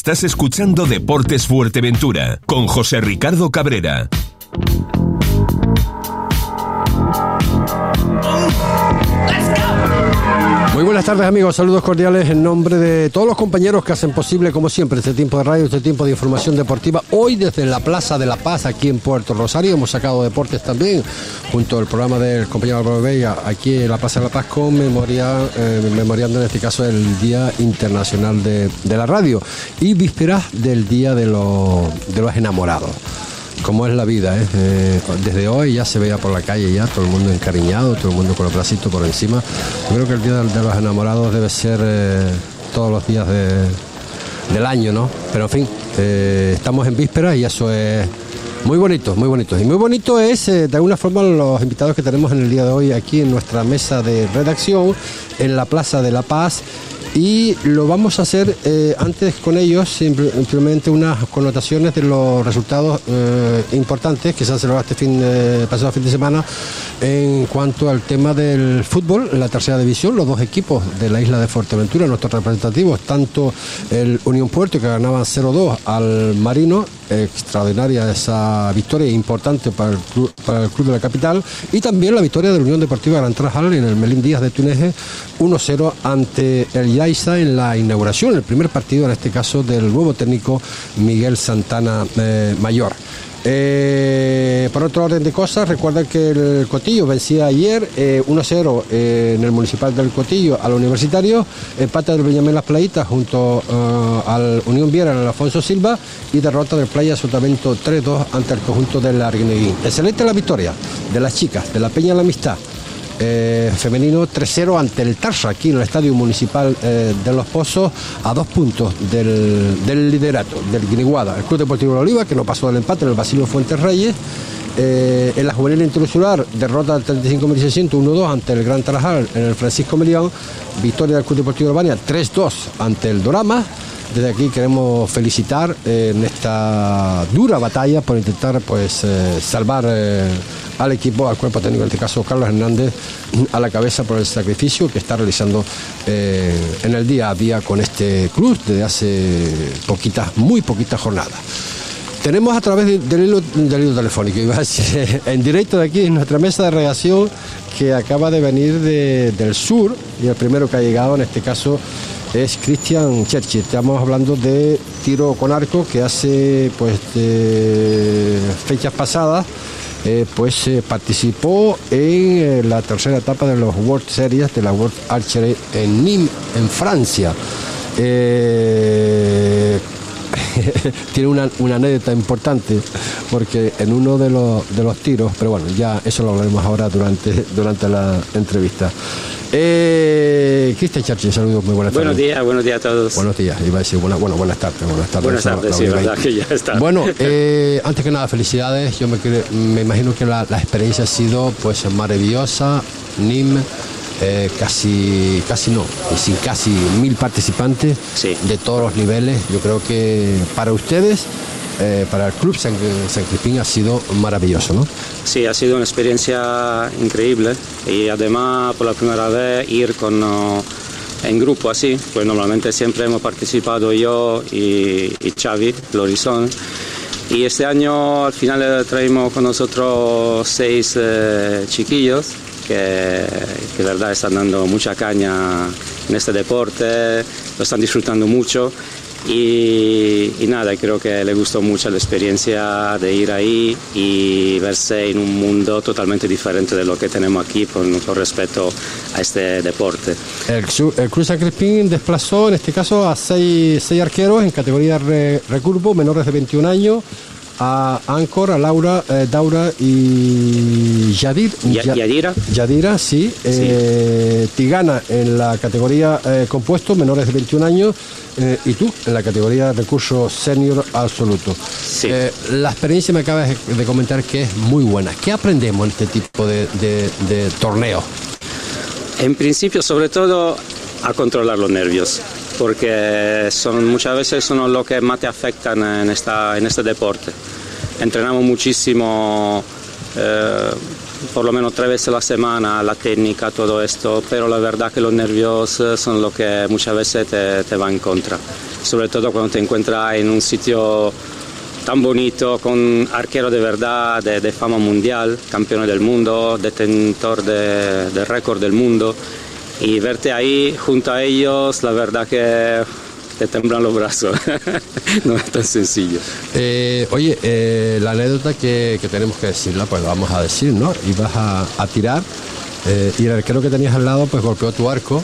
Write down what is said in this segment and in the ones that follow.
Estás escuchando Deportes Fuerteventura con José Ricardo Cabrera. Buenas tardes amigos, saludos cordiales en nombre de todos los compañeros que hacen posible como siempre este tiempo de radio, este tiempo de información deportiva. Hoy desde la Plaza de la Paz aquí en Puerto Rosario hemos sacado deportes también junto al programa del compañero Álvaro Vega aquí en la Plaza de la Paz con memoria, eh, memoriando en este caso el Día Internacional de, la Radio y vísperas del Día de los Enamorados como es la vida, ¿eh? ¿eh? desde hoy ya se veía por la calle ya todo el mundo encariñado, todo el mundo con los bracitos por encima. Yo creo que el Día de los Enamorados debe ser eh, todos los días del año, ¿no? Pero en fin, eh, estamos en vísperas y eso es muy bonito, muy bonito. Y muy bonito es, de alguna forma, los invitados que tenemos en el día de hoy aquí en nuestra mesa de redacción, en la Plaza de la Paz y lo vamos a hacer eh, antes con ellos simplemente unas connotaciones de los resultados eh, importantes que se han celebrado este fin pasado fin de semana en cuanto al tema del fútbol la tercera división. Los dos equipos de la isla de Fuerteventura nuestros representativos tanto el Unión Puerto que ganaba 0-2 al Marino extraordinaria esa victoria importante para el, club, para el club de la capital y también la victoria de la Unión Deportiva Gran Trajal en el Melín Díaz de Tuneje 1-0 ante el Yaiza en la inauguración, el primer partido en este caso del nuevo técnico Miguel Santana eh, Mayor. Eh, por otro orden de cosas, recuerden que el Cotillo vencía ayer 1-0 eh, en el municipal del Cotillo al Universitario, empate del Benjamín Las Playitas junto al Unión Viera el Alfonso Silva y derrota del Playa Sotamento 3-2 ante el conjunto del Arguineguín. Excelente la victoria de las chicas, de la Peña de la Amistad. Eh, femenino 3-0 ante el Tarsa, aquí en el Estadio Municipal eh, de Los Pozos, a dos puntos del, liderato, del Guiniguada. El Club Deportivo de Oliva, que no pasó del empate en el Basilio Fuentes Reyes. Eh, en la juvenil interinsular, derrota del 35.600 1-2 ante el Gran Tarajal en el Francisco Melián, victoria del Club Deportivo de Albania 3-2 ante el Dorama. Desde aquí queremos felicitar eh, en esta dura batalla por intentar pues eh, salvar eh, al equipo, al cuerpo técnico, en este caso Carlos Hernández, a la cabeza por el sacrificio que está realizando en el día a día con este club desde hace poquitas, muy poquitas jornadas. Tenemos a través del hilo, telefónico, en directo de aquí en nuestra mesa de reacción que acaba de venir de, del sur y el primero que ha llegado en este caso es Cristian Cherchi. Estamos hablando de tiro con arco que hace pues fechas pasadas eh, pues eh, participó en eh, la tercera etapa de los World Series de la World Archery en Nîmes, en Francia. tiene una, una, anécdota importante porque en uno de los, de los tiros, pero bueno, ya eso lo hablaremos ahora durante, durante la entrevista. Eh, Cristian Charchi, saludos, muy buenas buenos tardes. Días, buenos días a todos. Buenos días, iba a decir buena, bueno, buenas tardes. Buenas tardes, buenas tardes sí, verdad que ya está. Bueno, eh, antes que nada, felicidades. Yo me, me imagino que la, la, experiencia ha sido pues maravillosa. NIM, eh, casi, casi no, sin casi mil participantes sí. de todos los niveles. Yo creo que para ustedes eh, para el club San, San, ha sido maravilloso, ¿no? Sí, ha sido una experiencia increíble y además por la primera vez ir con uh, en grupo así, pues normalmente siempre hemos participado yo y, y Xavi Lorizón. Y este año al final traemos con nosotros seis eh, chiquillos que, que de verdad están dando mucha caña en este deporte, lo están disfrutando mucho y, nada, creo que le gustó mucho la experiencia de ir ahí y verse en un mundo totalmente diferente de lo que tenemos aquí con, con respecto a este deporte. El, el Cruz San Crispín desplazó en este caso a seis, seis arqueros en categoría re, recurvo, menores de 21 años a Ancor, a Laura, eh, Daura y Yadir. Ya, Yadira. Yadira, sí. sí. Eh, Tigana en la categoría eh, compuesto, menores de 21 años. eh, y tú en la categoría recurso senior absoluto. Sí. Eh, la experiencia me acabas de comentar que es muy buena. ¿Qué aprendemos en este tipo de, de, de torneos? En principio, sobre todo, a controlar los nervios porque son, muchas veces son lo que más te afectan en, esta, en este deporte. Entrenamos muchísimo eh, por lo menos tres veces a la semana, la técnica, todo esto, pero la verdad que los nervios eh, son lo que muchas veces te, te va en contra, sobre todo cuando te encuentras en un sitio tan bonito, con arquero de verdad, de, de fama mundial, campeón del mundo, detentor de, de récord del mundo, y verte ahí junto a ellos, la verdad que te temblan los brazos. no es tan sencillo. Eh, oye, eh, la anécdota que, que tenemos que decirla, pues la vamos a decir, ¿no? Ibas a, a tirar eh, y el arquero que tenías al lado, pues golpeó tu arco.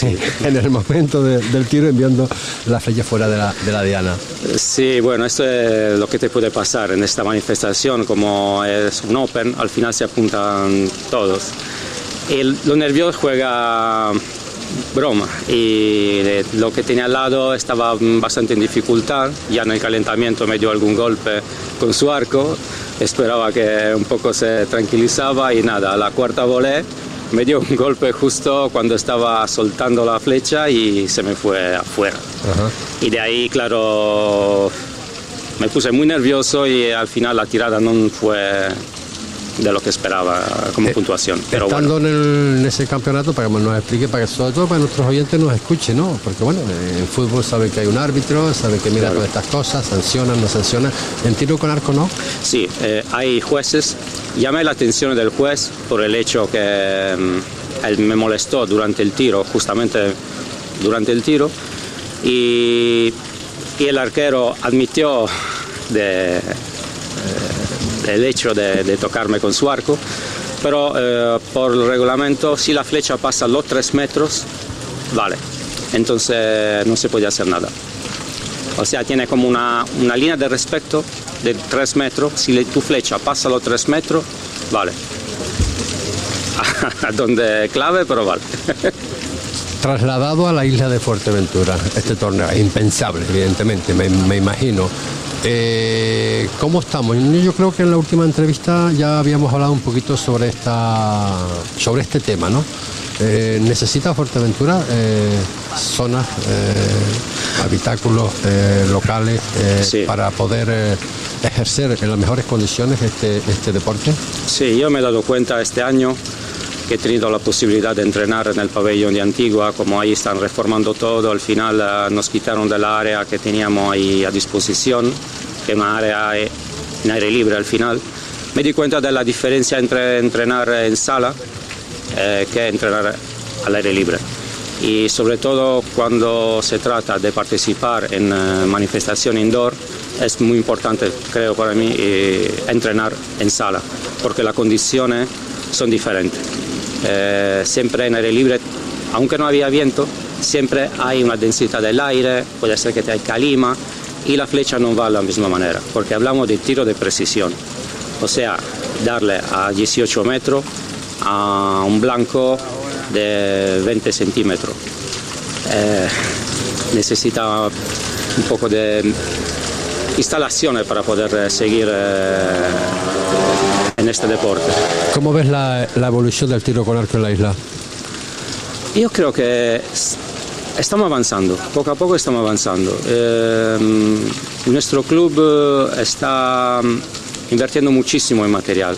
en el momento de- del tiro enviando la flecha fuera de la, de la diana. Sí, bueno, esto es lo que te puede pasar en esta manifestación, como es un Open, al final se apuntan todos. Y los nervios juega broma y lo que tenía al lado estaba bastante en dificultad, ya en el calentamiento me dio algún golpe con su arco, esperaba que un poco se tranquilizaba y nada, a la cuarta volé me dio un golpe justo cuando estaba soltando la flecha y se me fue afuera. Y de ahí, claro, me puse muy nervioso y al final la tirada no fue de lo que esperaba como Eh, puntuación. Pero Estando bueno, en, el- en ese campeonato, para que nos explique, para que sobre todo para nuestros oyentes nos escuchen, ¿no? Porque bueno, en fútbol saben que hay un árbitro, saben que mira Claro. todas estas cosas, sancionan, no sancionan. En tiro con arco no. sí, eh, hay jueces. Llamé la atención del juez por el hecho que mm, él me molestó durante el tiro, justamente durante el tiro, y, y el arquero admitió de, el hecho de, de tocarme con su arco, pero eh, por el reglamento, si la flecha pasa los tres metros, vale, entonces no se puede hacer nada. O sea, tiene como una, una línea de respeto de 3 metros. Si le- tu flecha pasa los 3 metros, vale. Donde clave, pero vale. Trasladado a la isla de Fuerteventura, este torneo, impensable, evidentemente, me, me imagino. Eh, ¿Cómo estamos? Yo creo que en la última entrevista ya habíamos hablado un poquito sobre esta, sobre este tema, ¿no? Eh, ¿Necesita Fuerteventura eh, zonas, habitáculos locales Sí. para poder ejercer en las mejores condiciones este, este deporte? Sí, yo me he dado cuenta este año he tenido la posibilidad de entrenar en el pabellón de Antigua, como ahí están reformando todo, al final eh, nos quitaron del área que teníamos ahí a disposición, que es una área eh, en aire libre al final. Me di cuenta de la diferencia entre entrenar en sala eh, que entrenar al aire libre. Y sobre todo cuando se trata de participar en eh, manifestación indoor, es muy importante, creo para mí, eh, entrenar en sala, porque las condiciones son diferentes. Eh, siempre en aire libre, aunque no había viento, siempre hay una densidad del aire, puede ser que te hay calima y la flecha no va de la misma manera, porque hablamos de tiro de precisión, o sea, darle a 18 metros a un blanco de 20 centímetros. Eh, necesita un poco de instalaciones para poder eh, seguir eh, este deporte. ¿Cómo ves la, la evolución del tiro con arco en la isla? Yo creo que estamos avanzando, poco a poco estamos avanzando. Eh, nuestro club eh, está mm, invirtiendo muchísimo en material.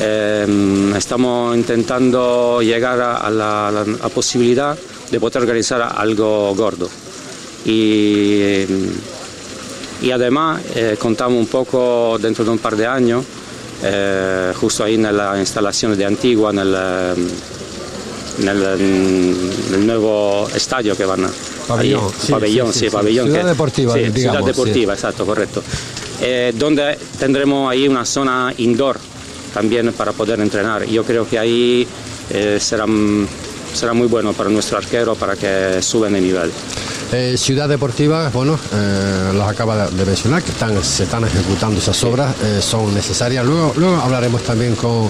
Eh, estamos intentando llegar a, la, a la- posibilidad de poder organizar algo gordo. Y, y además eh, contamos un poco dentro de un par de años, eh, justo ahí en la instalación de Antigua, en el, eh, nel, nel nuovo stadio che vanno Pabellón, ahí, sí, pabellón, sí, sí, sí, sí. pabellón Ciudad que- deportiva, digamos, ciudad deportiva, exacto, correcto. Eh, donde tendremos ahí una zona indoor también para poder entrenar. Yo creo que ahí eh, será, será muy bueno para nuestro arquero para que suban de nivel. Eh, Ciudad Deportiva, bueno, eh, las acaba de mencionar, que están, se están ejecutando esas obras, eh, son necesarias. Luego, luego hablaremos también con,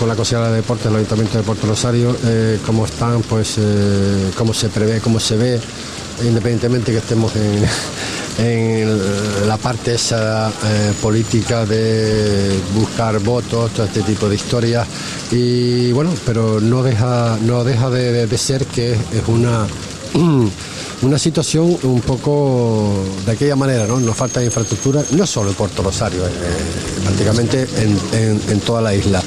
con la Consejería de Deportes del Ayuntamiento de Puerto Rosario, eh, cómo están, pues, cómo se prevé, cómo se ve, independientemente que estemos en, en la parte esa eh, política de buscar votos, todo este tipo de historias. Y bueno, pero no deja, no deja de, de- de ser que es una una situación un poco de aquella manera, ¿no? Nos falta infraestructura, no solo en Puerto Rosario, eh, prácticamente en, en- toda la isla.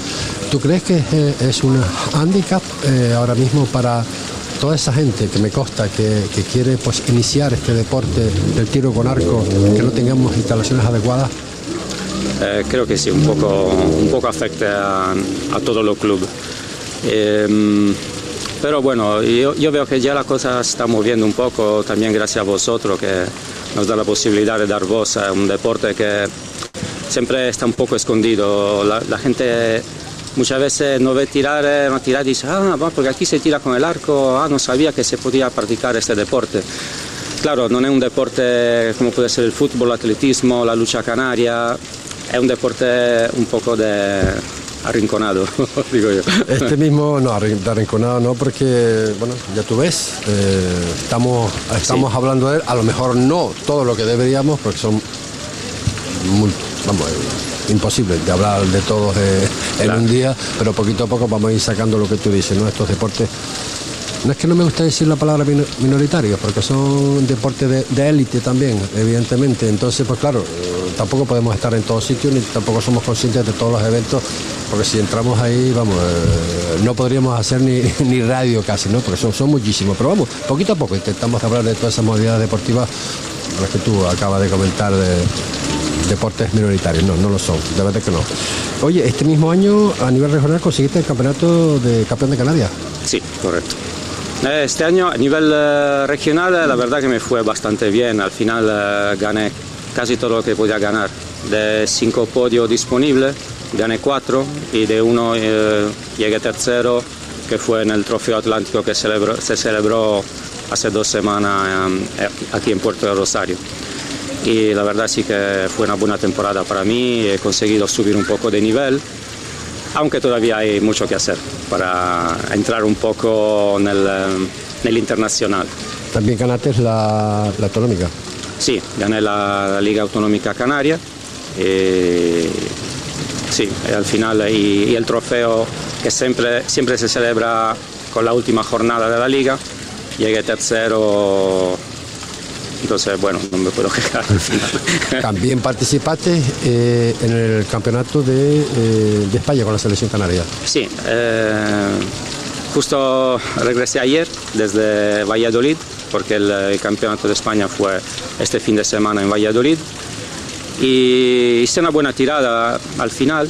¿Tú crees que es, un handicap ahora mismo para toda esa gente que me consta que, quiere pues iniciar este deporte del tiro con arco, que no tengamos instalaciones adecuadas? Eh, creo que sí, un poco, un poco afecta a, todos los clubes. Pero bueno, yo, yo, veo que ya la cosa está moviendo un poco, también gracias a vosotros que nos da la posibilidad de dar voz a un deporte que siempre está un poco escondido. La, gente muchas veces no ve tirar, eh, no tirar y dice, ah, porque aquí se tira con el arco, ah, no sabía que se podía practicar este deporte. Claro, no es un deporte como puede ser el fútbol, el atletismo, la lucha canaria, es un deporte un poco de arrinconado, digo yo. Este mismo, no, arrinconado no, porque, bueno, ya tú ves, eh, estamos, estamos hablando de él, a lo mejor no todo lo que deberíamos, porque son, vamos, imposible de hablar de todos eh, en un día, pero poquito a poco vamos a ir sacando lo que tú dices, ¿no? Estos deportes no es que no me gusta decir la palabra minoritario, porque son deportes de élite también, evidentemente. Entonces, pues claro, eh, tampoco podemos estar en todos sitios, ni tampoco somos conscientes de todos los eventos, porque si entramos ahí, vamos, eh, no podríamos hacer ni, ni, radio casi, ¿no? Porque son, son muchísimos. Pero vamos, poquito a poco intentamos hablar de todas esas modalidades deportivas, las que tú acabas de comentar de deportes minoritarios, no, no lo son, de verdad que no. Oye, este mismo año a nivel regional conseguiste el campeonato de campeón de Canarias. Sí, correcto. Eh, este año a nivel eh, regional la verdad que me fue bastante bien, al final gané casi todo lo que podía ganar. De cinco podios disponibles, gané cuatro y de uno llegué tercero, que fue en el Trofeo Atlántico que se celebró hace dos semanas aquí en Puerto de Rosario y la verdad sí que fue una buena temporada para mí, he conseguido subir un poco de nivel, aunque todavía hay mucho que hacer para entrar un poco en el, internacional. ¿También ganaste la, la autonómica? Sí, gané la, Liga Autonómica Canaria. Y, sí, al final y, el trofeo que siempre, siempre se celebra con la última jornada de la liga. Llegué tercero entonces, bueno, no me puedo quejar al final. También participaste eh, en el campeonato de, eh, de, España con la selección canaria. Sí, eh, justo regresé ayer desde Valladolid, porque el, campeonato de España fue este fin de semana en Valladolid. Y hice una buena tirada al final.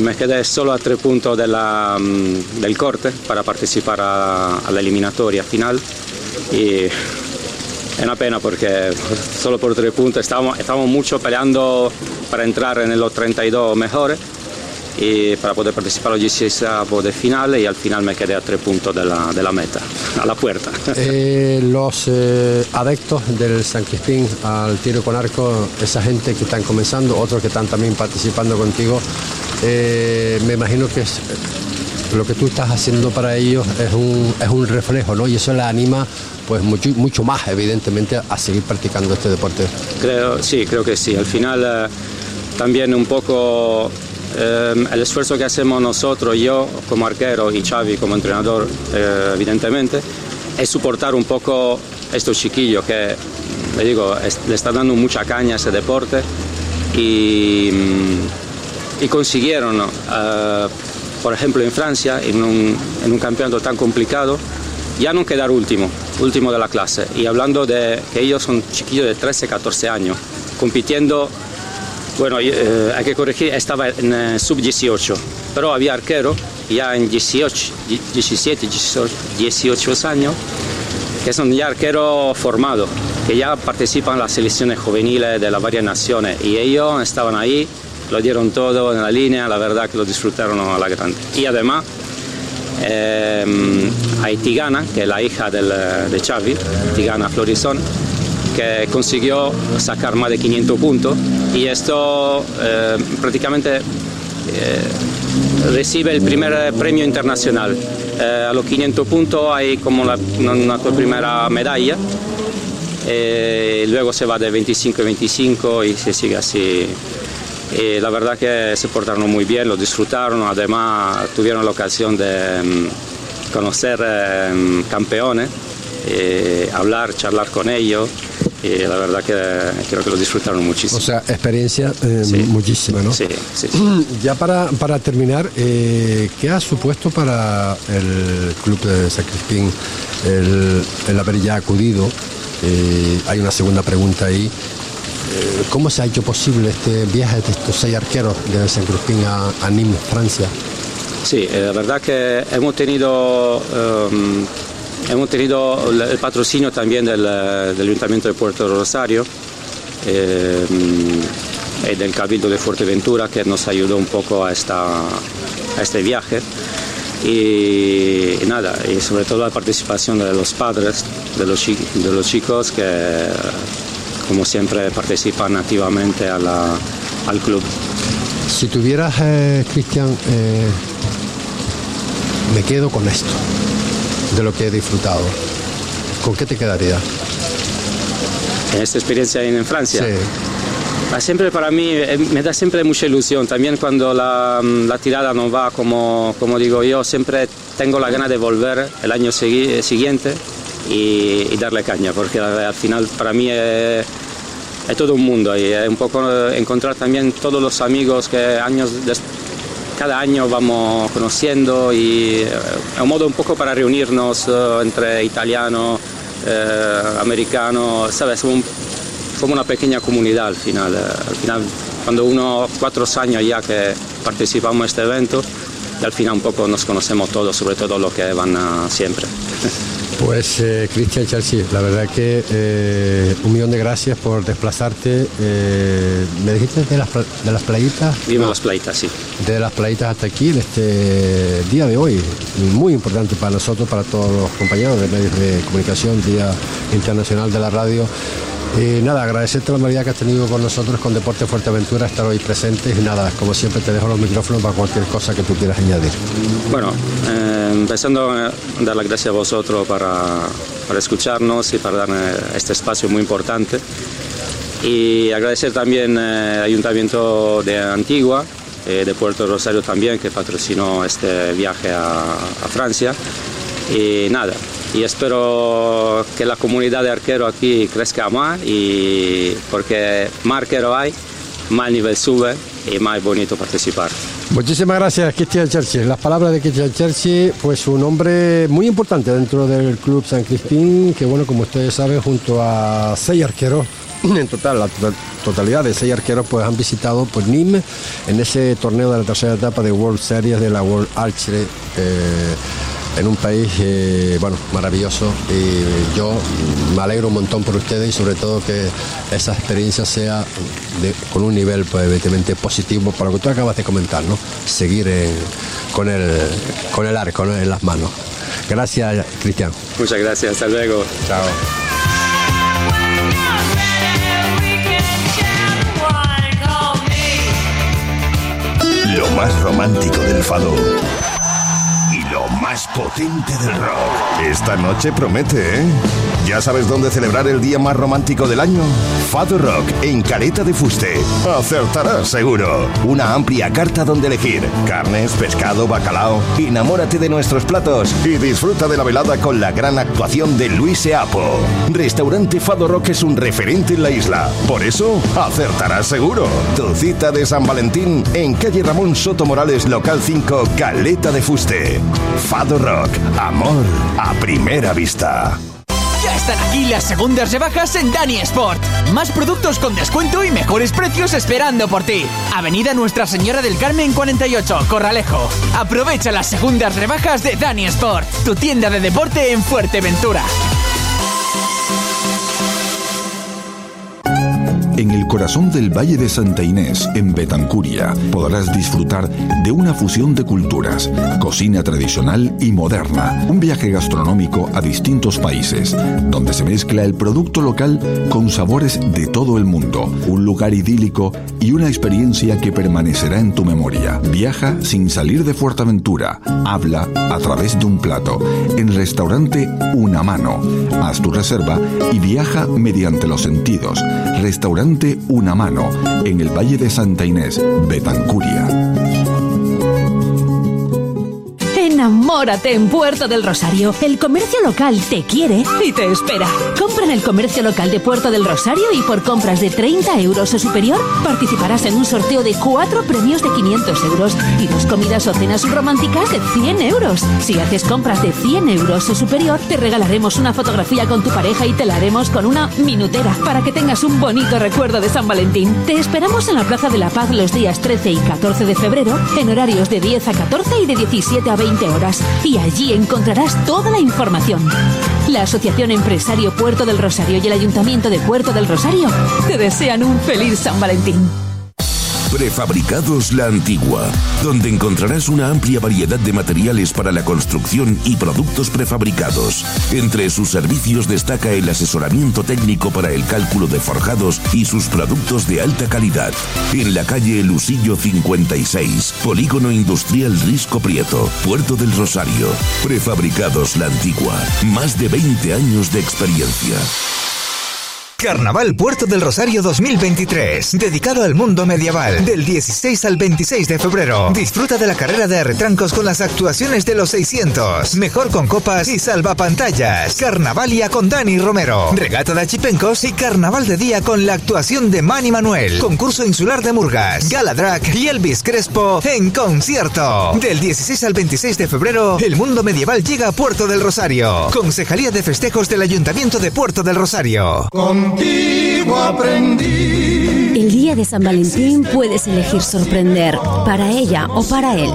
me quedé solo a tres puntos de mm, del corte para participar a, a la eliminatoria final. Y es una pena porque solo por tres puntos estábamos, estábamos mucho peleando para entrar en los 32 mejores y para poder participar a los 16 de final y al final me quedé a tres puntos de la, de la meta, a la puerta. Eh, los eh, adeptos del San Crispín al tiro con arco, esa gente que están comenzando, otros que están también participando contigo, eh, me imagino que es, lo que tú estás haciendo para ellos es un, es un reflejo, ¿no? Y eso les anima pues mucho, mucho más, evidentemente, a seguir practicando este deporte. Creo, sí, creo que sí. Al final también un poco eh, el esfuerzo que hacemos nosotros, yo como arquero y Xavi como entrenador, eh, evidentemente, es soportar un poco estos chiquillos que, le digo, le está dando mucha caña a ese deporte y, y consiguieron, por ejemplo, en Francia, en un, en un campeonato tan complicado, ya no quedar último, último de la clase. Y hablando de que ellos son chiquillos de 13, 14 años, compitiendo, bueno, eh, hay que corregir, estaba en eh, sub-18, pero había arquero ya en 18, 17, 18, años, que son ya arqueros formados, que ya participan en las selecciones juveniles de las varias naciones. Y ellos estaban ahí, lo dieron todo en la línea, la verdad que lo disfrutaron a la grande. Y además, eh, hay Tigana, que es la hija del, de Xavi, Tigana Florisón, que consiguió sacar más de 500 puntos. Y esto eh, prácticamente eh, recibe el primer premio internacional. Eh, a los 500 puntos hay como la, una, primera medalla, luego se va de 25 a 25 y se sigue así. La verdad que se portaron muy bien, lo disfrutaron, además tuvieron la ocasión de mm, conocer mm, campeones, hablar, charlar con ellos y la verdad que creo que lo disfrutaron muchísimo. O sea, experiencia eh, muchísima, ¿no? Sí, sí. Ya para, para terminar, eh, ¿qué ha supuesto para el club de San Crispín el, el haber ya acudido? Eh, hay una segunda pregunta ahí. ¿Cómo se ha hecho posible este viaje de estos seis arqueros de San Crispín a, a Nîmes, Francia? Sí, la verdad que hemos tenido... Um, Hemos tenido el patrocinio también del, Ayuntamiento de Puerto Rosario eh, y del Cabildo de Fuerteventura que nos ayudó un poco a, esta, a este viaje. Y, nada, y sobre todo la participación de los padres, de los, de los chicos que como siempre participan activamente al club. Si tuvieras, eh, Cristian, eh, me quedo con esto de lo que he disfrutado. ¿Con qué te quedaría? En esta experiencia en Francia. Sí. Ah, siempre para mí eh, me da siempre mucha ilusión, también cuando la, la tirada no va como, como, digo yo, siempre tengo la gana de volver el año siguiente y, darle caña, porque al final para mí es, es todo un mundo y es un poco encontrar también todos los amigos que años después cada año vamos conociendo y es eh, un modo un poco para reunirnos eh, entre italianos, eh, americanos, ¿sabes? Somos, una pequeña comunidad al final. al final, cuando uno, cuatro años ya que participamos en este evento, al final un poco nos conocemos todos, sobre todo los que van siempre. Pues eh, Cristian Chelsea, la verdad que eh, un millón de gracias por desplazarte. Eh, ¿Me dijiste de las, de las playitas? Dime las playitas, sí. De las playitas hasta aquí en este día de hoy, muy importante para nosotros, para todos los compañeros de medios de comunicación, Día Internacional de la Radio. Y nada, agradecerte la mayoría que has tenido con nosotros con Deporte Fuerteventura, estar hoy presentes y nada, como siempre te dejo los micrófonos para cualquier cosa que tú quieras añadir. Bueno, eh, empezando a dar las gracias a vosotros para, para escucharnos y para darme este espacio muy importante. Y agradecer también al eh, Ayuntamiento de Antigua, eh, de Puerto Rosario también, que patrocinó este viaje a, Francia. Y nada, y espero que la comunidad de arquero aquí crezca más y porque más arquero hay, más el nivel sube y más bonito participar. Muchísimas gracias, Cristian Churchill. Las palabras de Cristian Churchill, pues un hombre muy importante dentro del Club San Crispín, que bueno, como ustedes saben, junto a seis arqueros, en total, la totalidad de seis arqueros, pues han visitado pues, Nîmes en ese torneo de la tercera etapa de World Series de la World Archery. Eh, en un país eh, bueno, maravilloso y yo me alegro un montón por ustedes y sobre todo que esa experiencia sea con un nivel pues, evidentemente positivo para lo que tú acabas de comentar, ¿no? seguir con, el, con el arco en las manos. Gracias, Cristian. Muchas gracias, hasta luego. Chao. Lo más romántico del fado más potente del rock. Esta noche promete, ¿eh? ¿Ya sabes dónde celebrar el día más romántico del año? Fado Rock, en Careta de Fuste. Acertarás seguro. Una amplia carta donde elegir. Carnes, pescado, bacalao. Enamórate de nuestros platos y disfruta de la velada con la gran actuación de Luis Eapo. Restaurante Fado Rock es un referente en la isla. Por eso, acertarás seguro. Tu cita de San Valentín en calle Ramón Soto Morales, local 5, Caleta de Fuste. Fado Rock, amor a primera vista. Están aquí las segundas rebajas en Dani Sport. Más productos con descuento y mejores precios esperando por ti. Avenida Nuestra Señora del Carmen 48, Corralejo. Aprovecha las segundas rebajas de Dani Sport, tu tienda de deporte en Fuerteventura. En el corazón del Valle de Santa Inés, en Betancuria, podrás disfrutar de una fusión de culturas, cocina tradicional y moderna, un viaje gastronómico a distintos países, donde se mezcla el producto local con sabores de todo el mundo, un lugar idílico y una experiencia que permanecerá en tu memoria. Viaja sin salir de Fuerteventura, habla a través de un plato, en restaurante Una Mano. Haz tu reserva y viaja mediante los sentidos. Restaurante una Mano, en el Valle de Santa Inés, Betancuria. Enamórate en Puerto del Rosario. El comercio local te quiere y te espera. Compra en el comercio local de Puerto del Rosario y por compras de 30 euros o superior participarás en un sorteo de cuatro premios de 500 euros y dos comidas o cenas románticas de 100 euros. Si haces compras de 100 euros o superior, te regalaremos una fotografía con tu pareja y te la haremos con una minutera para que tengas un bonito recuerdo de San Valentín. Te esperamos en la Plaza de la Paz los días 13 y 14 de febrero en horarios de 10 a 14 y de 17 a 20 horas. Y allí encontrarás toda la información. La Asociación Empresario Puerto del Rosario y el Ayuntamiento de Puerto del Rosario te desean un feliz San Valentín. Prefabricados La Antigua, donde encontrarás una amplia variedad de materiales para la construcción y productos prefabricados. Entre sus servicios destaca el asesoramiento técnico para el cálculo de forjados y sus productos de alta calidad. En la calle Lusillo 56, Polígono Industrial Risco Prieto, Puerto del Rosario. Prefabricados La Antigua, más de 20 años de experiencia. Carnaval Puerto del Rosario 2023, dedicado al mundo medieval, del 16 al 26 de febrero. Disfruta de la carrera de retrancos con las actuaciones de los 600, mejor con copas y salvapantallas. Carnavalia con Dani Romero, regata de achipencos y carnaval de día con la actuación de Manny Manuel, concurso insular de Murgas, Gala Drag y Elvis Crespo en concierto. Del 16 al 26 de febrero, el mundo medieval llega a Puerto del Rosario. Concejalía de Festejos del Ayuntamiento de Puerto del Rosario. Contigo aprendí. El día de San Valentín puedes elegir sorprender, para ella o para él.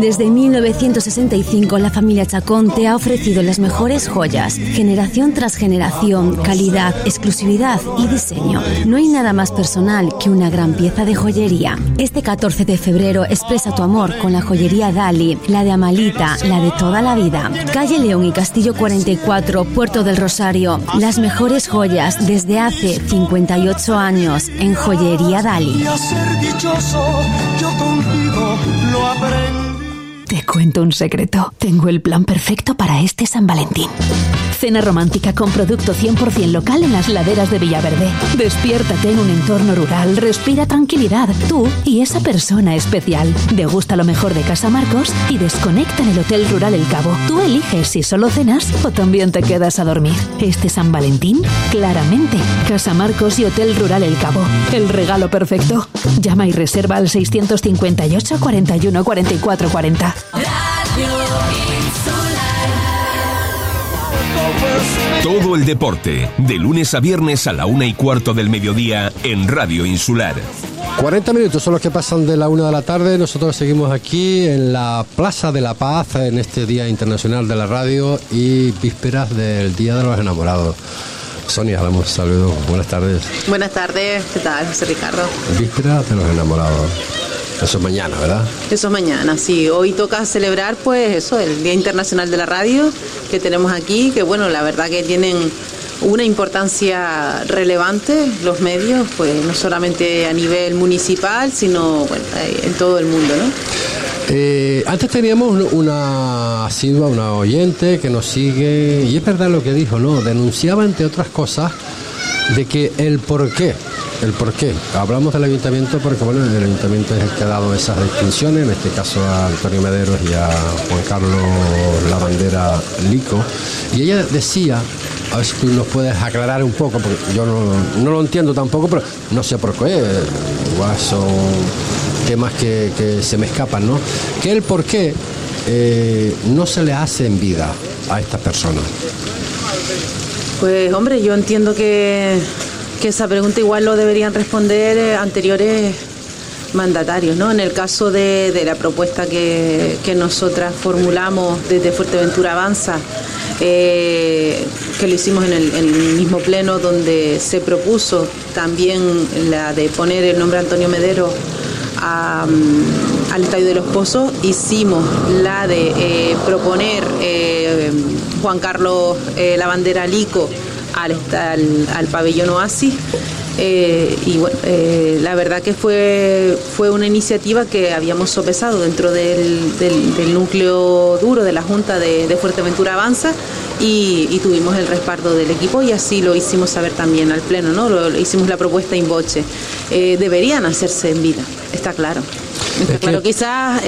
Desde 1965 la familia Chacón te ha ofrecido las mejores joyas, generación tras generación, calidad, exclusividad y diseño. No hay nada más personal que una gran pieza de joyería. Este 14 de febrero expresa tu amor con la joyería Dali, la de Amalita, la de toda la vida. Calle León y Castillo 44, Puerto del Rosario. Las mejores joyas desde hace 58 años en Joyería Dali. Y a ser dichoso, yo contigo lo aprendí. Te cuento un secreto. Tengo el plan perfecto para este San Valentín. Cena romántica con producto 100% local en las laderas de Villaverde. Despiértate en un entorno rural, respira tranquilidad, tú y esa persona especial. Degusta lo mejor de Casa Marcos y desconecta en el Hotel Rural El Cabo. Tú eliges si solo cenas o también te quedas a dormir. Este San Valentín, claramente, Casa Marcos y Hotel Rural El Cabo. El regalo perfecto. Llama y reserva al 658 41 44 40. Todo el deporte, de lunes a viernes a la una y cuarto del mediodía en Radio Insular. 40 minutos son los que pasan de la una de la tarde. Nosotros seguimos aquí en la Plaza de la Paz en este Día Internacional de la Radio y vísperas del Día de los Enamorados. Sonia, damos saludos. Buenas tardes. Buenas tardes, ¿qué tal, José Ricardo? Vísperas de los Enamorados. Eso es mañana, ¿verdad? Eso es mañana, sí. Hoy toca celebrar, pues, eso, el Día Internacional de la Radio que tenemos aquí, que bueno, la verdad que tienen una importancia relevante los medios, pues no solamente a nivel municipal, sino bueno, en todo el mundo, ¿no? Eh, antes teníamos un- una asidua, una oyente que nos sigue, y es verdad lo que dijo, ¿no? Denunciaba, entre otras cosas, de que el por qué, el por qué. Hablamos del ayuntamiento porque, bueno, el ayuntamiento es el que ha dado esas distinciones, en este caso a Antonio Mederos y a Juan Carlos Lavandera Lico. Y ella decía, a ver si tú nos puedes aclarar un poco, porque yo no, no lo entiendo tampoco, pero no sé por qué. Igual son temas que, que se me escapan, ¿no? Que el por qué eh, no se le hace en vida a estas personas. Pues hombre, yo entiendo que, que esa pregunta igual lo deberían responder eh, anteriores mandatarios, ¿no? En el caso de, de la propuesta que, que nosotras formulamos desde Fuerteventura Avanza, eh, que lo hicimos en el, mismo pleno donde se propuso también la de poner el nombre Antonio Medero al Estadio de los Pozos, hicimos la de eh, proponer Juan Carlos eh, la bandera Lico al, al, al pabellón Oasis. Eh, y bueno, eh, la verdad que fue, fue una iniciativa que habíamos sopesado dentro del, del- del núcleo duro de la Junta de, de Fuerteventura Avanza y, y tuvimos el respaldo del equipo y así lo hicimos saber también al Pleno, ¿no? Lo- lo hicimos la propuesta in voce. Eh, deberían hacerse en vida, está claro. Está claro, quizás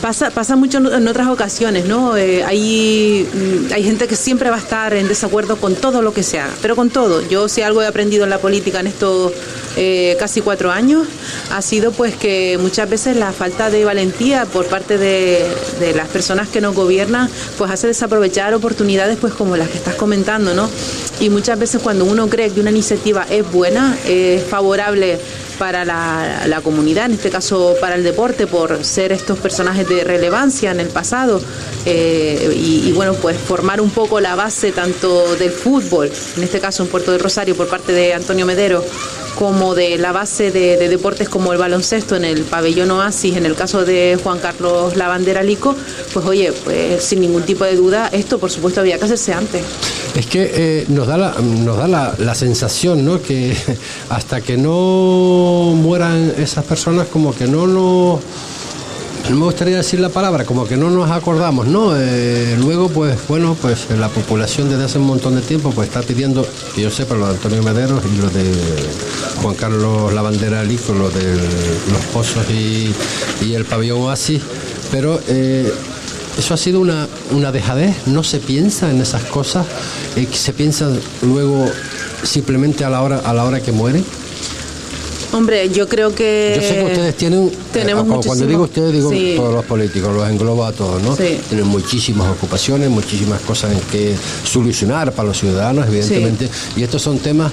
Pasa, pasa mucho en otras ocasiones, ¿no? Eh, hay, mm, hay gente que siempre va a estar en desacuerdo con todo lo que se haga, pero con todo. Yo si algo he aprendido en la política en estos eh, casi cuatro años ha sido pues que muchas veces la falta de valentía por parte de, de las personas que nos gobiernan pues hace desaprovechar oportunidades pues como las que estás comentando, ¿no? Y muchas veces cuando uno cree que una iniciativa es buena, es favorable para la, comunidad, en este caso para el deporte, por ser estos personajes de relevancia en el pasado eh, y, y, bueno, pues formar un poco la base tanto del fútbol, en este caso en Puerto del Rosario por parte de Antonio Medero, como de la base de, de, deportes como el baloncesto en el pabellón Oasis, en el caso de Juan Carlos Lavandera Lico, pues oye, pues sin ningún tipo de duda, esto por supuesto había que hacerse antes. Es que eh, nos da, nos da la, la, sensación, ¿no? Que hasta que no mueran esas personas, como que no nos no me gustaría decir la palabra, como que no nos acordamos, ¿no? Eh, luego, pues bueno, pues la población desde hace un montón de tiempo pues está pidiendo, que yo sepa, lo de Antonio Mederos y lo de Juan Carlos Lavandera Lico, lo de los pozos y, el pabellón Oasis, pero eh, eso ha sido una, una, dejadez, no se piensa en esas cosas, eh, se piensa luego simplemente a la hora, a la hora que mueren. Hombre, yo creo que. Yo sé que ustedes tienen. Tenemos eh, cuando digo ustedes, digo sí. todos los políticos, los engloba a todos, ¿no? Sí. Tienen muchísimas ocupaciones, muchísimas cosas en que solucionar para los ciudadanos, evidentemente. Sí. Y estos son temas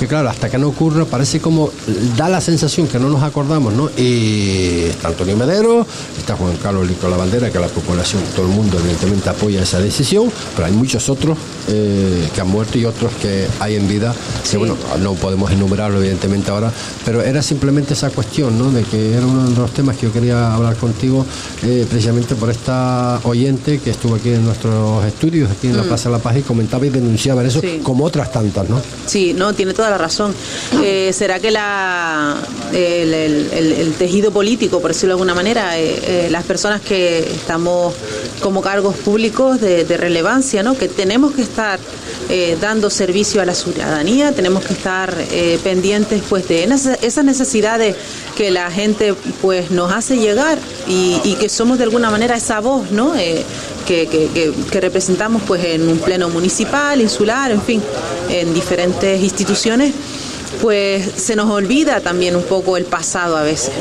que claro, hasta que no ocurra, parece como da la sensación que no nos acordamos, ¿no? Y está Antonio Medero, está Juan Carlos Lico La Bandera, que la población, todo el mundo evidentemente apoya esa decisión, pero hay muchos otros eh, que han muerto y otros que hay en vida, sí. que bueno, no podemos enumerarlo evidentemente ahora, pero era simplemente esa cuestión, ¿no? De que era uno de los temas que yo quería hablar contigo, eh, precisamente por esta oyente que estuvo aquí en nuestros estudios, aquí en la mm. Plaza de la Paz, y comentaba y denunciaba eso, sí. como otras tantas, ¿no? Sí, no, tiene toda la razón. Eh, ¿Será que la, el, tejido político, por decirlo de alguna manera, eh, eh, las personas que estamos como cargos públicos de, relevancia, ¿no? que tenemos que estar dando servicio a la ciudadanía, tenemos que estar pendientes pues, de esas necesidades que la gente pues, nos hace llegar y que somos de alguna manera esa voz ¿no? Que, representamos pues en un pleno municipal, insular, en fin, en diferentes instituciones, pues se nos olvida también un poco el pasado a veces.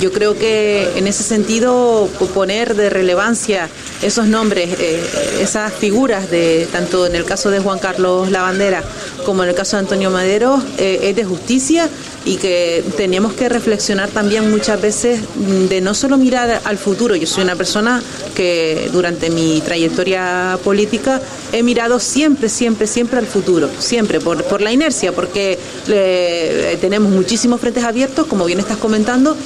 Yo creo que en ese sentido poner de relevancia esos nombres, eh, esas figuras de tanto en el caso de Juan Carlos Lavandera como en el caso de Antonio Madero eh, es de justicia y que teníamos que reflexionar también muchas veces de no solo mirar al futuro. Yo soy una persona que durante mi trayectoria política he mirado siempre, siempre, siempre al futuro, siempre, por, por la inercia, porque eh, tenemos muchísimos frentes abiertos, como bien estás comentando,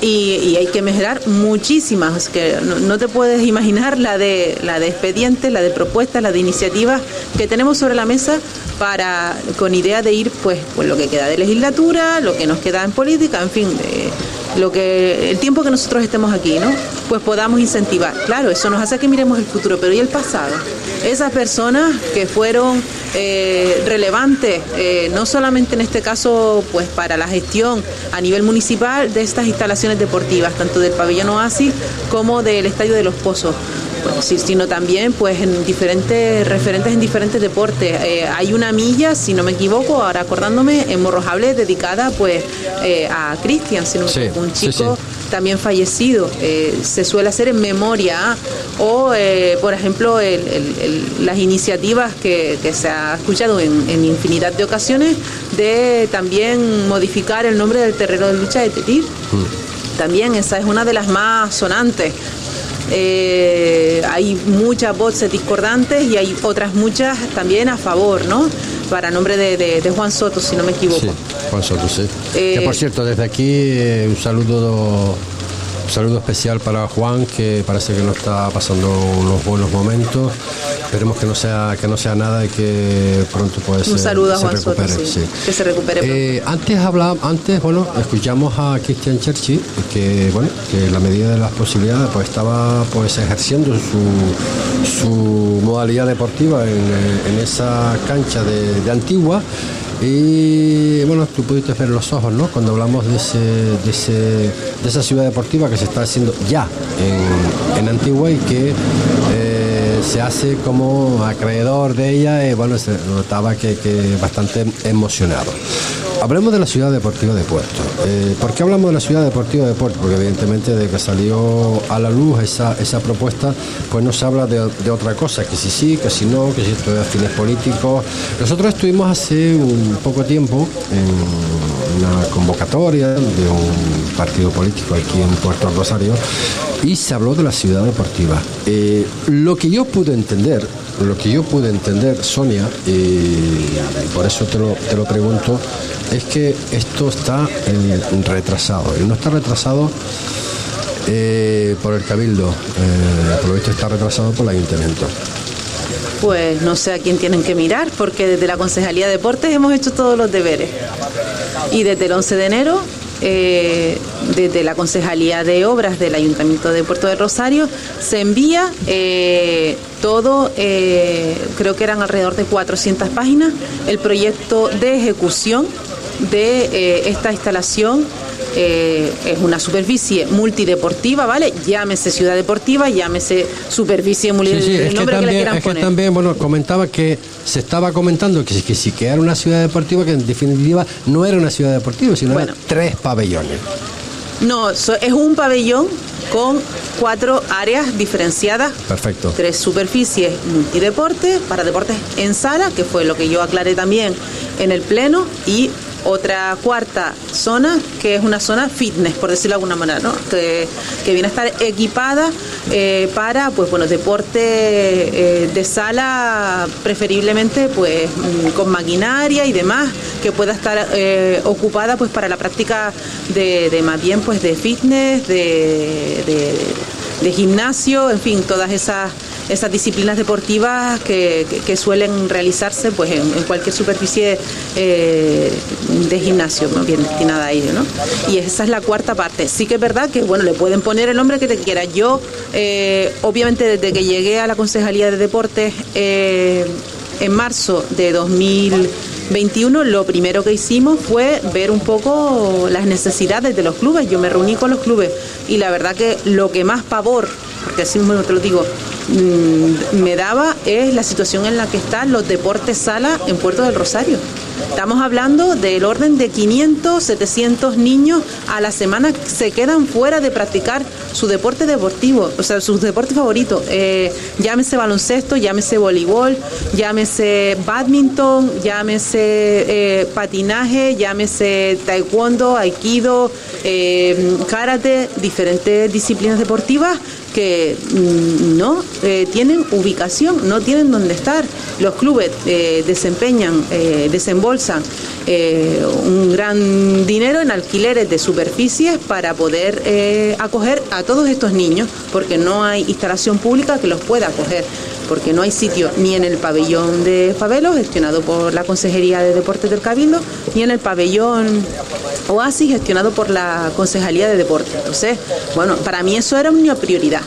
y, y, hay que mejorar muchísimas, que no, te puedes imaginar la de, la de expedientes, la de propuestas, la de iniciativas que tenemos sobre la mesa para con idea de ir pues, pues lo que queda de legislatura, lo que nos queda en política, en fin, de, lo que el tiempo que nosotros estemos aquí, ¿no? Pues podamos incentivar. Claro, eso nos hace que miremos el futuro, pero ¿y el pasado? Esas personas que fueron eh, relevantes, eh, no solamente en este caso, pues para la gestión a nivel municipal de estas instalaciones deportivas, tanto del pabellón Oasis como del Estadio de los Pozos sino también pues en diferentes referentes en diferentes deportes. Eh, hay una milla, si no me equivoco, ahora acordándome, en Morrojable dedicada pues eh, a Cristian, sino sí, un chico sí, sí. también fallecido. Eh, se suele hacer en memoria o, por ejemplo, el, el, las iniciativas que, que, se ha escuchado en, en, infinidad de ocasiones de también modificar el nombre del terreno de lucha de Tetir. Mm. También esa es una de las más sonantes eh, hay muchas voces discordantes y hay otras muchas también a favor, ¿no? Para nombre de, de, de Juan Soto, si no me equivoco. Sí, Juan Soto, sí. Eh, que por cierto, desde aquí eh, un saludo un saludo especial para Juan, que parece que no está pasando unos buenos momentos. Esperemos que no sea que no sea nada y que pronto puede Un saludo a Juan recupere, Soto, sí. sí. que se recupere. Eh, antes hablaba, antes, bueno, escuchamos a Christian Cherchi, que bueno, que en la medida de las posibilidades pues estaba pues ejerciendo su, su modalidad deportiva en, en esa cancha de, de Antigua y bueno, tú pudiste ver los ojos, ¿no? Cuando hablamos de, ese, de, ese, de esa ciudad deportiva que se está haciendo ya en Antigua y que eh, se hace como acreedor de ella y bueno, se notaba que bastante emocionado. Hablemos de la ciudad deportiva de Puerto. Eh, ¿Por qué hablamos de la ciudad deportiva de Puerto? Porque evidentemente de que salió a la luz esa, propuesta, pues no se habla de, de otra cosa, que si sí, que si no, que si esto es fines políticos. Nosotros estuvimos hace un poco tiempo en una convocatoria de un partido político aquí en Puerto Rosario y se habló de la ciudad deportiva. Eh, lo que yo pude entender, lo que yo pude entender, Sonia, y por eso te lo, te lo pregunto, es que esto está eh, retrasado. Y no está retrasado eh, por el Cabildo, eh, por lo visto está retrasado por el Ayuntamiento. Pues no sé a quién tienen que mirar, porque desde la Concejalía de Deportes hemos hecho todos los deberes. Y desde el 11 de enero, eh, desde la Concejalía de Obras del Ayuntamiento de Puerto del Rosario, se envía eh, todo, eh, creo que eran alrededor de 400 páginas, el proyecto de ejecución de esta instalación eh, es una superficie multideportiva, ¿vale? Llámese ciudad deportiva, llámese superficie multi, Sí, sí, el es que nombre que le quieran es que poner. también, bueno, comentaba que se estaba comentando que, que si que era una ciudad deportiva, que en definitiva no era una ciudad deportiva, sino Bueno. eran tres pabellones. No, es un pabellón con cuatro áreas diferenciadas Perfecto. tres superficies multideporte para deportes en sala, que fue lo que yo aclaré también en el pleno, y otra cuarta zona, que es una zona fitness, por decirlo de alguna manera, ¿no? que, que viene a estar equipada eh, para pues bueno, deporte eh, de sala, preferiblemente pues mm, con maquinaria y demás, que pueda estar eh, ocupada pues para la práctica de, de más bien pues de fitness, de- de, de gimnasio, en fin, todas esas esas disciplinas deportivas que, suelen realizarse pues en, cualquier superficie eh, de gimnasio, bien destinada a ello, ¿no? Y esa es la cuarta parte. Sí que es verdad que bueno le pueden poner el nombre que te quiera. Yo eh, obviamente desde que llegué a la concejalía de deportes eh, en marzo de 2021 lo primero que hicimos fue ver un poco las necesidades de los clubes. Yo me reuní con los clubes y la verdad que lo que más pavor, porque así mismo te lo digo, mm, me daba es la situación en la que están los deportes sala en Puerto del Rosario. Estamos hablando del orden de 500, 700 niños a la semana se quedan fuera de practicar su deporte deportivo, o sea, sus deportes favoritos. Eh, llámese baloncesto, llámese voleibol, llámese badminton, llámese eh, patinaje, llámese taekwondo, aikido, eh, karate, diferentes disciplinas deportivas que mm, no eh, tienen ubicación, no tienen dónde estar. Los clubes eh, desempeñan, eh, desembolsan un gran dinero en alquileres de superficies para poder acoger a todos estos niños, porque no hay instalación pública que los pueda acoger porque no hay sitio ni en el pabellón de Favelo, gestionado por la Consejería de Deportes del Cabildo, ni en el pabellón Oasis, gestionado por la Concejalía de Deportes. Entonces, bueno, para mí eso era una prioridad.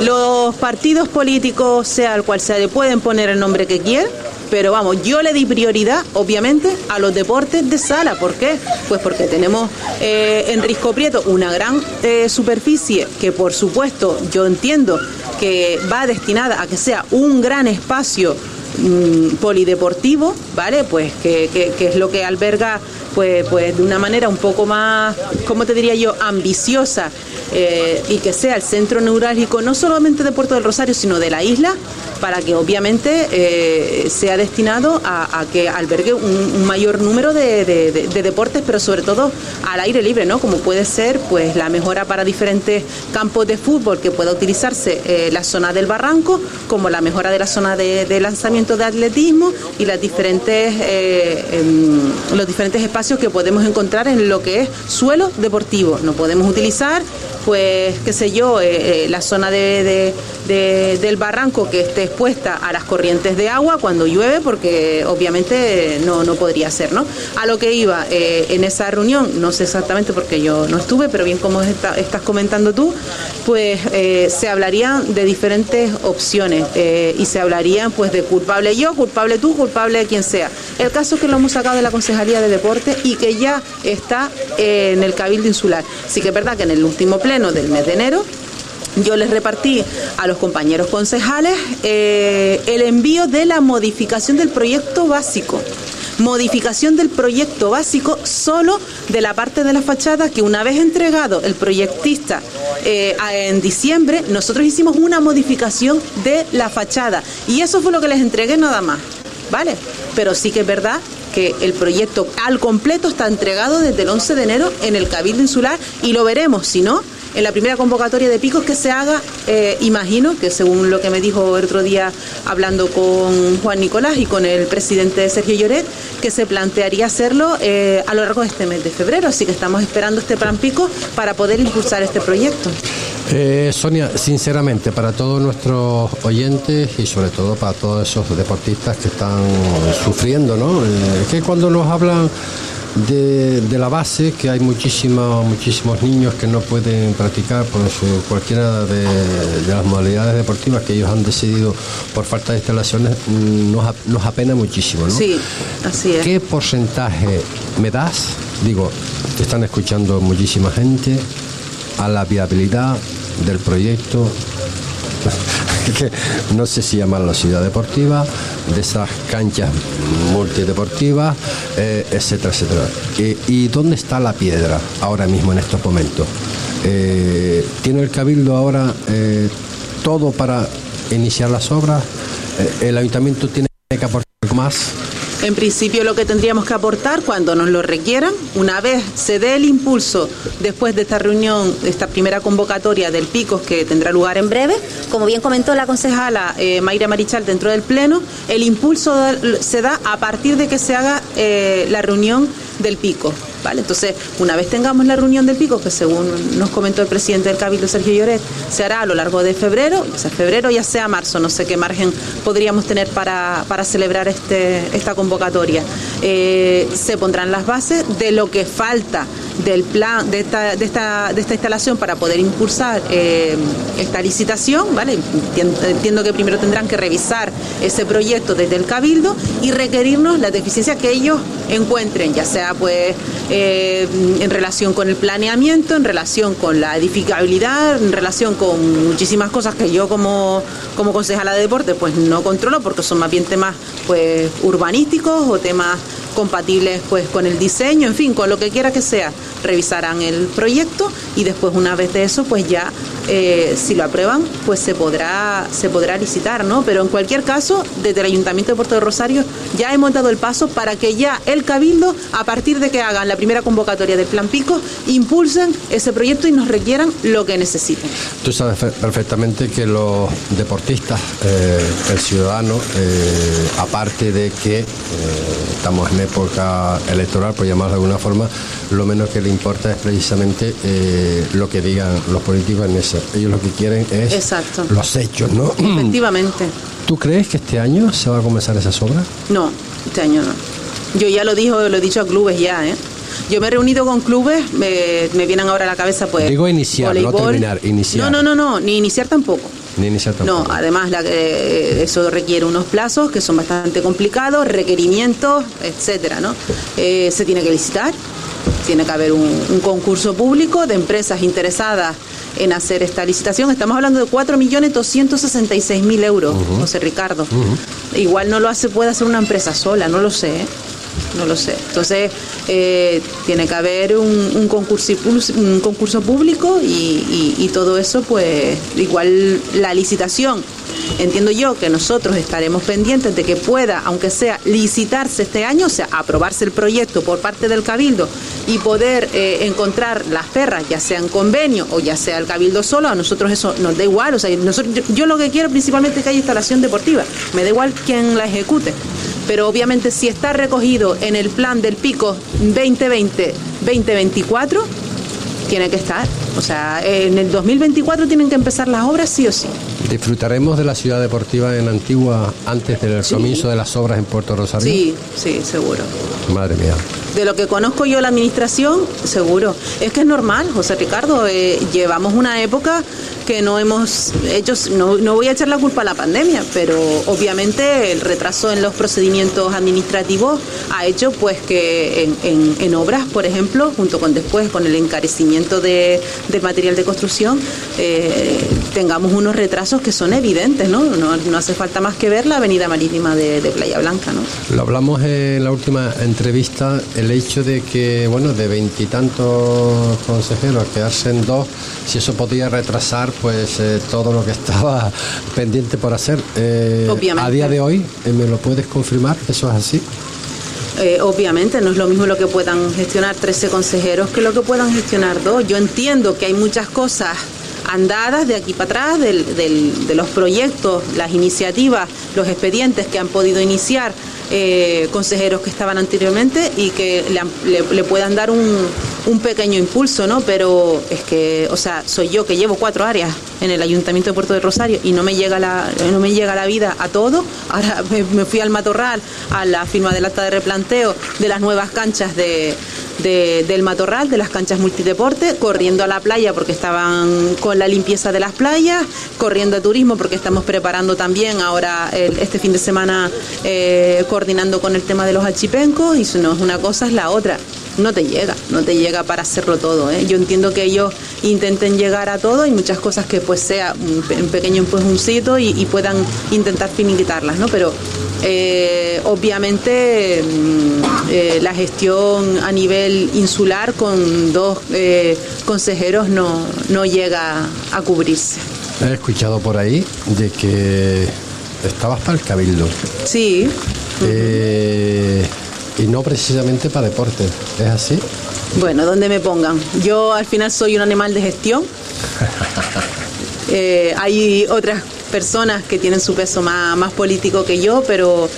Los partidos políticos, sea el cual sea, le pueden poner el nombre que quieran, pero vamos, yo le di prioridad, obviamente, a los deportes de sala. ¿Por qué? Pues porque tenemos eh, en Risco Prieto una gran eh, superficie que, por supuesto, yo entiendo que va destinada a que sea un gran espacio mm, polideportivo, ¿vale? Pues que, que- que es lo que alberga, pues, pues de una manera un poco más, ¿cómo te diría yo?, ambiciosa eh, y que sea el centro neurálgico no solamente de Puerto del Rosario, sino de la isla, para que obviamente eh, sea destinado a, que albergue un, mayor número de, de- de- de deportes, pero sobre todo al aire libre, ¿no? Como puede ser pues la mejora para diferentes campos de fútbol que pueda utilizarse eh, la zona del barranco, como la mejora de la zona de, lanzamiento de atletismo y las diferentes em, los diferentes espacios que podemos encontrar en lo que es suelo deportivo. No podemos utilizar pues, qué sé yo, eh, eh, la zona de, de- de- del barranco que esté expuesta a las corrientes de agua cuando llueve, porque obviamente no, no podría ser, ¿no? A lo que iba eh, en esa reunión, no sé exactamente porque yo no estuve, pero bien como está- estás comentando tú, pues eh, se hablarían de diferentes opciones eh, y se hablarían pues de culpable yo, culpable tú, culpable quien sea. El caso es que lo hemos sacado de la Concejalía de Deporte y que ya está en el Cabildo Insular. Sí que es verdad que en el último pleno del mes de enero yo les repartí a los compañeros concejales eh, el envío de la modificación del proyecto básico. Modificación del proyecto básico solo de la parte de la fachada que una vez entregado el proyectista eh, en diciembre, nosotros hicimos una modificación de la fachada. Y eso fue lo que les entregué nada más, ¿vale? Pero sí que es verdad que el proyecto al completo está entregado desde el 11 de enero en el Cabildo Insular y lo veremos, si no, en la primera convocatoria de picos que se haga, eh, imagino que según lo que me dijo el otro día hablando con Juan Nicolás y con el presidente Sergio Lloret, que se plantearía hacerlo eh, a lo largo de este mes de febrero. Así que estamos esperando este plan pico para poder impulsar este proyecto. Eh, Sonia, sinceramente, para todos nuestros oyentes y sobre todo para todos esos deportistas que están sufriendo, ¿no? Es que cuando nos hablan de, la base, que hay muchísimos, muchísimos niños que no pueden practicar por cualquiera de, las modalidades deportivas que ellos han decidido por falta de instalaciones, nos, nos apena muchísimo. ¿no? Sí, así es. ¿Qué porcentaje me das? Digo, te están escuchando muchísima gente a la viabilidad del proyecto no sé si llamar la ciudad deportiva, de esas canchas multideportivas, eh, etcétera, etcétera. ¿Y dónde está la piedra ahora mismo en estos momentos? Eh, ¿Tiene el Cabildo ahora eh, todo para iniciar las obras? ¿El ayuntamiento tiene que aportar más? En principio lo que tendríamos que aportar cuando nos lo requieran, una vez se dé el impulso después de esta reunión, esta primera convocatoria del PICOS que tendrá lugar en breve, como bien comentó la concejala eh, Mayra Marichal dentro del Pleno, el impulso se da a partir de que se haga eh, la reunión del PICO. Entonces, una vez tengamos la reunión del pico, que según nos comentó el presidente del Cabildo, Sergio Lloret, se hará a lo largo de febrero, ya sea febrero, ya sea marzo, no sé qué margen podríamos tener para, celebrar este, esta convocatoria. Eh, se pondrán las bases de lo que falta del plan de esta, de esta, de esta instalación para poder impulsar eh, esta licitación, ¿vale? Entiendo que primero tendrán que revisar ese proyecto desde el Cabildo y requerirnos las deficiencias que ellos encuentren, ya sea pues eh, en relación con el planeamiento, en relación con la edificabilidad, en relación con muchísimas cosas que yo como, como concejala de deporte pues no controlo porque son más bien temas pues urbanísticos o temas compatibles pues con el diseño, en fin, con lo que quiera que sea, revisarán el proyecto y después una vez de eso pues ya eh, si lo aprueban pues se podrá se podrá licitar, ¿no? Pero en cualquier caso, desde el Ayuntamiento de Puerto de Rosario ya hemos dado el paso para que ya el Cabildo, a partir de que hagan la primera convocatoria del Plan Pico, impulsen ese proyecto y nos requieran lo que necesiten. Tú sabes perfectamente que los deportistas, eh, el ciudadano, eh, aparte de que estamos en época electoral, por llamarlo de alguna forma, lo menos que le importa es precisamente eh, lo que digan los políticos en eso. Ellos lo que quieren es los hechos, ¿no? Efectivamente. ¿Tú crees que este año se va a comenzar esa obras? No, este año no. Yo ya lo dijo, lo he dicho a clubes ya, ¿eh? Yo me he reunido con clubes, me, vienen ahora a la cabeza pues... Digo iniciar, no terminar, iniciar. No, no, no, no, ni iniciar tampoco. Ni. No, además la, eh, eso requiere unos plazos que son bastante complicados, requerimientos, etcétera, ¿no? Eh, se tiene que licitar, tiene que haber un, concurso público de empresas interesadas en hacer esta licitación. Estamos hablando de 4.266.000 euros, José Ricardo. Igual no lo hace, puede hacer una empresa sola, no lo sé. ¿eh? No lo sé. Entonces, eh, tiene que haber un, concurso, público y, todo eso, pues igual la licitación. Entiendo yo que nosotros estaremos pendientes de que pueda, aunque sea licitarse este año, o sea, aprobarse el proyecto por parte del Cabildo y poder eh, encontrar las perras, ya sea en convenio o ya sea el Cabildo solo, a nosotros eso nos da igual. O sea, nosotros, yo, yo lo que quiero principalmente es que haya instalación deportiva. Me da igual quién la ejecute pero obviamente si está recogido en el plan del pico 2020-2024, tiene que estar. O sea, en el 2024 tienen que empezar las obras sí o sí. ¿Disfrutaremos de la ciudad deportiva en Antigua antes del Sí. comienzo de las obras en Puerto Rosario? Sí, sí, seguro. Madre mía. De lo que conozco yo la administración, seguro. Es que es normal, José Ricardo. eh, llevamos una época que no hemos hecho, no, no voy a echar la culpa a la pandemia, pero obviamente el retraso en los procedimientos administrativos ha hecho pues que en, en- en obras, por ejemplo, junto con después con el encarecimiento de, del material de construcción, eh, tengamos unos retrasos que son evidentes, ¿no? ¿no? no hace falta más que ver la avenida marítima de, de Playa Blanca, ¿no? Lo hablamos en la última entrevista, el hecho de que, bueno, de veintitantos consejeros quedarse en dos, si eso podía retrasar, pues eh, todo lo que estaba pendiente por hacer. Eh, Obviamente. A día de hoy, eh, ¿me lo puedes confirmar? ¿Eso es así? Eh, obviamente no es lo mismo lo que puedan gestionar 13 consejeros que lo que puedan gestionar dos. Yo entiendo que hay muchas cosas andadas de aquí para atrás, de los proyectos, las iniciativas, los expedientes que han podido iniciar eh, consejeros que estaban anteriormente y que le, puedan dar un, un pequeño impulso, ¿no? Pero es que, o sea, soy yo que llevo cuatro áreas en el Ayuntamiento de Puerto de Rosario y no me llega la, no me llega la vida a todo. Ahora me, me fui al Matorral a la firma del acta de replanteo de las nuevas canchas de, de- del Matorral, de las canchas multideporte, corriendo a la playa porque estaban con la limpieza de las playas, corriendo a turismo porque estamos preparando también ahora este fin de semana eh, coordinando con el tema de los achipencos y si no es una cosa es la otra. No te llega, no te llega para hacerlo todo. ¿eh? Yo entiendo que ellos intenten llegar a todo y muchas cosas que pues sea un, pe- un pequeño empujoncito y, y puedan intentar finiquitarlas, ¿no? Pero eh, obviamente mm, la gestión a nivel insular con dos eh, consejeros no, no llega a cubrirse. He escuchado por ahí de que estabas para el cabildo. Sí, Eh, y no precisamente para deporte. ¿Es así? Bueno, donde me pongan. Yo al final soy un animal de gestión. Eh, hay otras personas que tienen su peso más, más político que yo, pero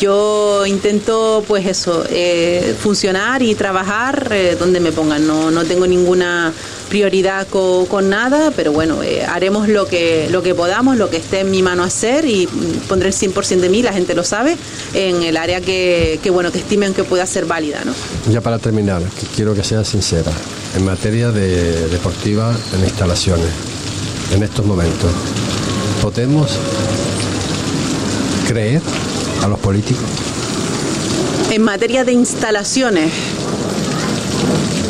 yo intento, pues eso, eh, funcionar y trabajar eh, donde me pongan. No, no tengo ninguna prioridad co- con, nada, pero bueno, eh, haremos lo que, lo que podamos, lo que esté en mi mano hacer y pondré el 100% de mí, la gente lo sabe, en el área que, que, bueno, que estimen que pueda ser válida, ¿no? Ya para terminar, quiero que seas sincera. En materia de deportiva, en instalaciones, en estos momentos, ¿podemos creer a los políticos? En materia de instalaciones,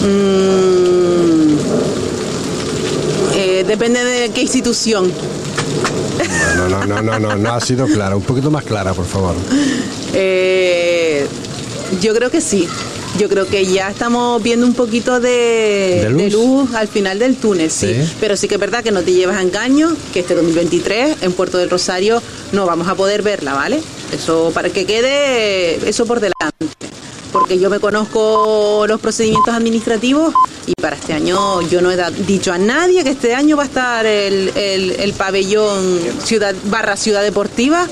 mm, eh, depende de qué institución. No, no, no, no, no, no ha sido clara. Un poquito más clara, por favor. Eh, yo creo que sí. Yo creo que ya estamos viendo un poquito de, ¿De luz? de luz al final del túnel, sí. Sí. Pero sí que es verdad que no te llevas a engaño, que este 2023 en Puerto del Rosario no vamos a poder verla, ¿vale? Eso para que quede eso por delante. Porque yo me conozco los procedimientos administrativos y para este año yo no he dicho a nadie que este año va a estar el, el- el pabellón ciudad barra ciudad deportiva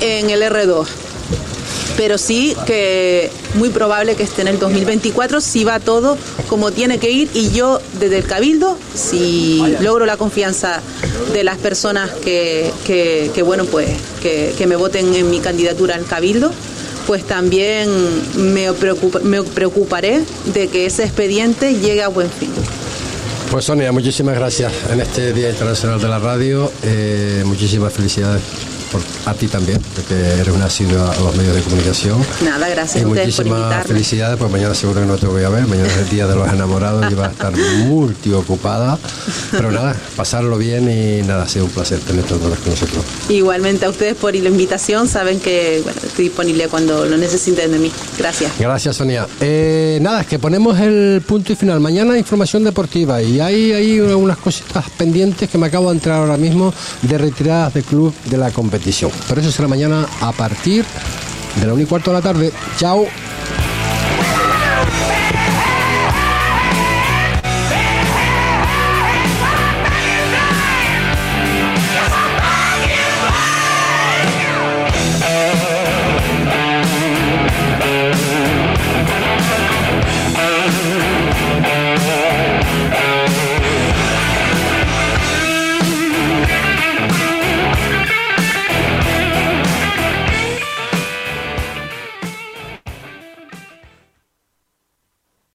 en el R2 pero sí que muy probable que esté en el 2024 si va todo como tiene que ir y yo desde el Cabildo, si logro la confianza de las personas que, que- bueno pues que, que me voten en mi candidatura al Cabildo, pues también me, me preocuparé de que ese expediente llegue a buen fin. Pues Sonia, muchísimas gracias en este Día Internacional de la Radio. Eh, muchísimas felicidades por, a ti también, porque eres una asidua a los medios de comunicación. Nada, gracias Y por muchísimas felicidades, pues mañana seguro que no te voy a ver. Mañana es el Día de los Enamorados y vas a estar multiocupada. Pero nada, pasarlo bien y nada, ha sido un placer tenerte otra vez con nosotros. Igualmente a ustedes por la invitación, saben que bueno, estoy disponible cuando lo necesiten de mí. Gracias. Gracias, Sonia. Eh, nada, es que ponemos el punto y final. Mañana información deportiva y hay, hay unas cositas pendientes que me acabo de entrar ahora mismo de retiradas de club de la competición. Pero eso será mañana a partir de la 1 y cuarto de la tarde. Chao.